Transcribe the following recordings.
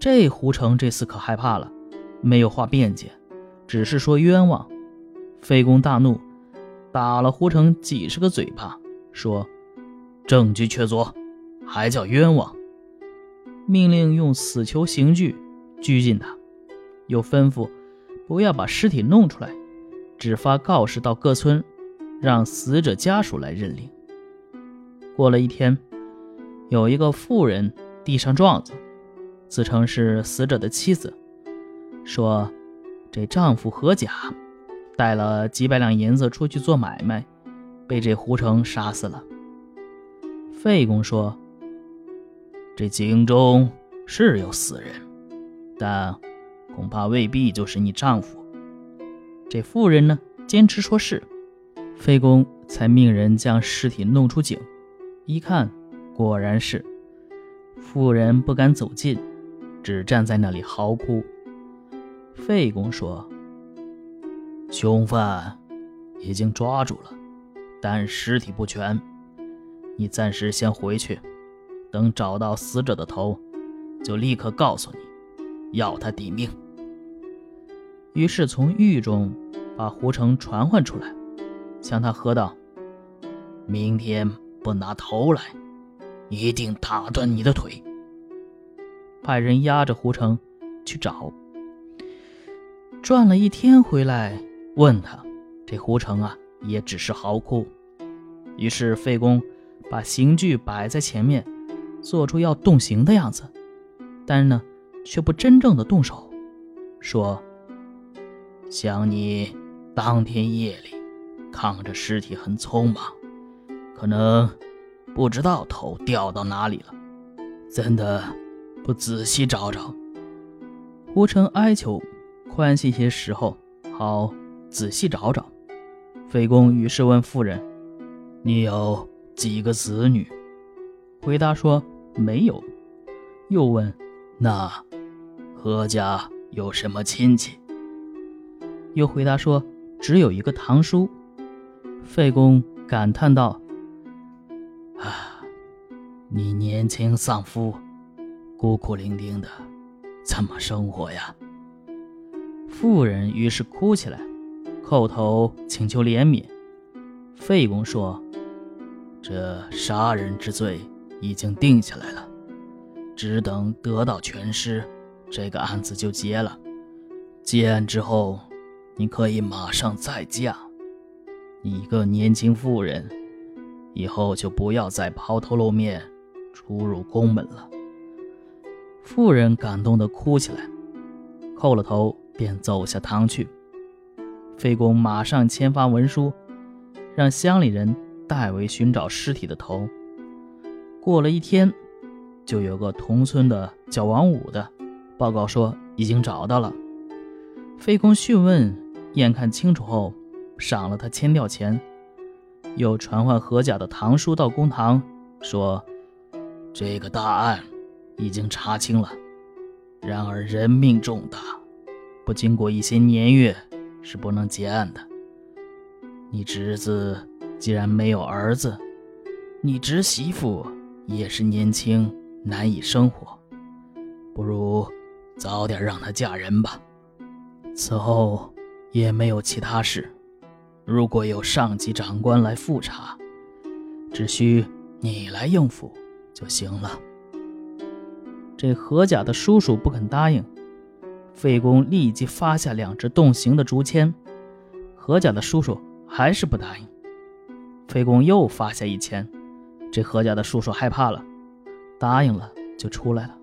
这胡成这次可害怕了，没有话辩解，只是说冤枉。费公大怒，打了胡成几十个嘴巴，说：“证据确凿，还叫冤枉！”命令用死囚刑具拘禁他，又吩咐不要把尸体弄出来，只发告示到各村，让死者家属来认领。过了一天，有一个妇人递上状子。自称是死者的妻子，说这丈夫何甲带了几百两银子出去做买卖，被这胡成杀死了。费公说：“这井中是有死人，但恐怕未必就是你丈夫。”这妇人呢，坚持说是。费公才命人将尸体弄出井，一看，果然是。妇人不敢走近。只站在那里嚎哭。费公说：“凶犯已经抓住了，但尸体不全。你暂时先回去，等找到死者的头，就立刻告诉你，要他抵命。”于是从狱中把胡成传唤出来，向他喝道：“明天不拿头来，一定打断你的腿。”派人押着胡成去找，转了一天回来，问他，这胡成啊也只是嚎哭。于是费公把刑具摆在前面，做出要动刑的样子，但是呢，却不真正的动手，说：“想你当天夜里扛着尸体很匆忙，可能不知道头掉到哪里了，真的。”不仔细找找，胡成哀求宽限些时候，好仔细找找。费公于是问妇人：“你有几个子女？”回答说：“没有。”又问：“那何家有什么亲戚？”又回答说：“只有一个堂叔。”费公感叹道：“ 啊，你年轻丧夫。”孤苦伶仃的，怎么生活呀？妇人于是哭起来，叩头请求怜悯。费公说：“这杀人之罪已经定下来了，只等得到全尸，这个案子就结了。结案之后，你可以马上再嫁。你一个年轻妇人，以后就不要再抛头露面，出入宫门了。”妇人感动的哭起来，叩了头，便走下堂去。费公马上签发文书，让乡里人代为寻找尸体的头。过了一天，就有个同村的叫王武的报告说已经找到了。费公讯问，验看清楚后，赏了他千吊钱，又传唤何甲的堂叔到公堂，说这个大案。已经查清了，然而人命重大，不经过一些年月是不能结案的。你侄子既然没有儿子，你侄媳妇也是年轻，难以生活，不如早点让她嫁人吧。此后也没有其他事，如果有上级长官来复查，只需你来应付就行了。这何甲的叔叔不肯答应，费公立即发下两只动刑的竹签。何甲的叔叔还是不答应，费公又发下一签，这何甲的叔叔害怕了，答应了就出来了。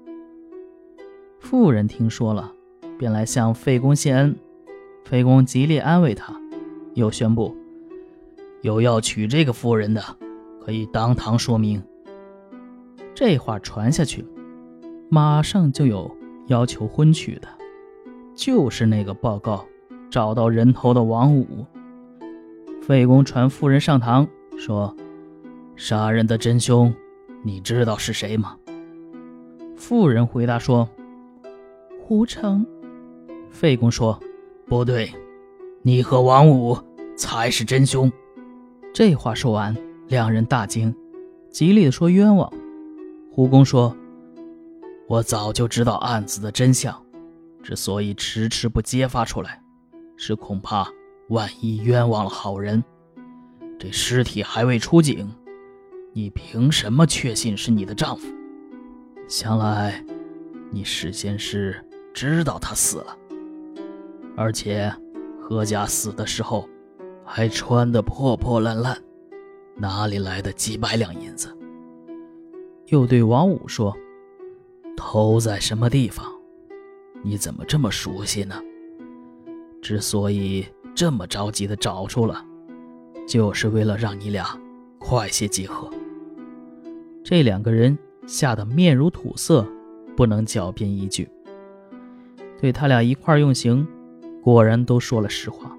妇人听说了，便来向费公谢恩，费公极力安慰他，又宣布有要娶这个妇人的，可以当堂说明。这话传下去。马上就有要求婚娶的，就是那个报告找到人头的王五。费公传夫人上堂说：“杀人的真凶，你知道是谁吗？”妇人回答说：“胡成。”费公说：“不对，你和王五才是真凶。”这话说完，两人大惊，极力的说冤枉。胡公说。我早就知道案子的真相，之所以迟迟不揭发出来，是恐怕万一冤枉了好人。这尸体还未出警，你凭什么确信是你的丈夫？想来，你事先是知道他死了，而且何家死的时候还穿得破破烂烂，哪里来的几百两银子？又对王五说。偷在什么地方？你怎么这么熟悉呢？之所以这么着急的找出了，就是为了让你俩快些集合。这两个人吓得面如土色，不能狡辩一句。对他俩一块用刑，果然都说了实话。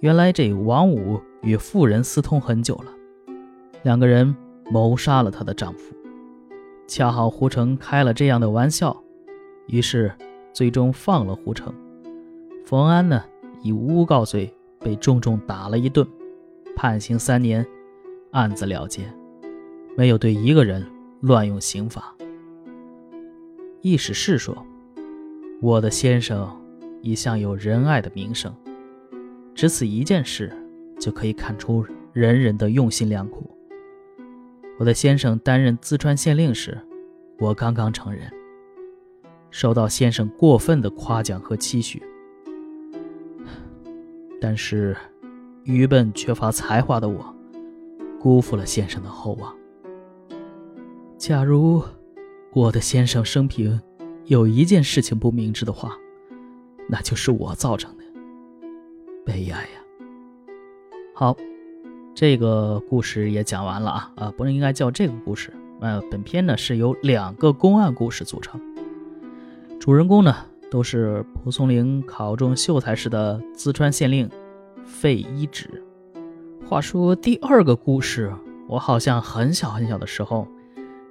原来这王五与妇人私通很久了，两个人谋杀了他的丈夫。恰好胡成开了这样的玩笑，于是最终放了胡成。冯安呢，以诬告罪被重重打了一顿，判刑三年，案子了结，没有对一个人乱用刑法。易史是说：“我的先生一向有仁爱的名声，只此一件事就可以看出人人的用心良苦。”我的先生担任淄川县令时，我刚刚成人，受到先生过分的夸奖和期许，但是愚笨缺乏才华的我，辜负了先生的厚望。假如我的先生生平有一件事情不明智的话，那就是我造成的，悲哀呀！好。这个故事也讲完了啊啊，不是应该叫这个故事？呃，本片呢是由两个公案故事组成，主人公呢都是蒲松龄考中秀才时的淄川县令费一指。话说第二个故事，我好像很小很小的时候，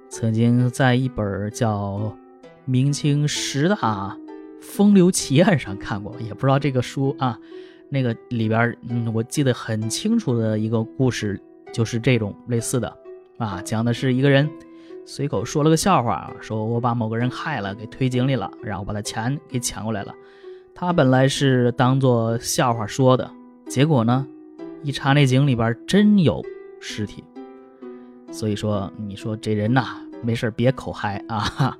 曾经在一本叫《明清十大风流奇案》上看过，也不知道这个书啊。那个里边，嗯，我记得很清楚的一个故事，就是这种类似的，啊，讲的是一个人随口说了个笑话，说我把某个人害了，给推井里了，然后把他钱给抢过来了。他本来是当做笑话说的，结果呢，一查那井里边真有尸体。所以说，你说这人呐，没事别口嗨啊。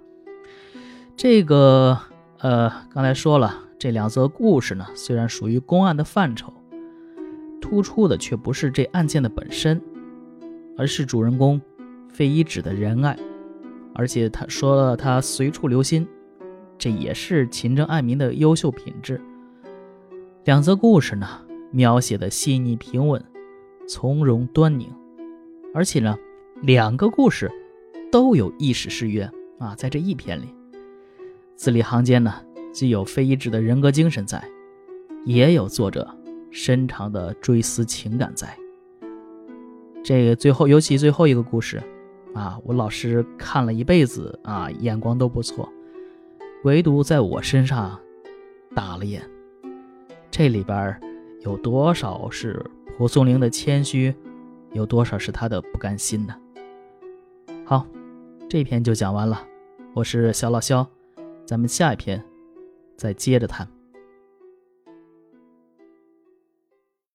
这个，呃，刚才说了。这两则故事呢，虽然属于公案的范畴，突出的却不是这案件的本身，而是主人公费一指的仁爱。而且他说了，他随处留心，这也是勤政爱民的优秀品质。两则故事呢，描写的细腻平稳，从容端宁，而且呢，两个故事都有意史誓约啊，在这一篇里，字里行间呢。既有非一致的人格精神在，也有作者深长的追思情感在。这个最后，尤其最后一个故事，啊，我老师看了一辈子啊，眼光都不错，唯独在我身上打了眼。这里边有多少是蒲松龄的谦虚，有多少是他的不甘心呢？好，这篇就讲完了。我是小老肖，咱们下一篇。再接着谈。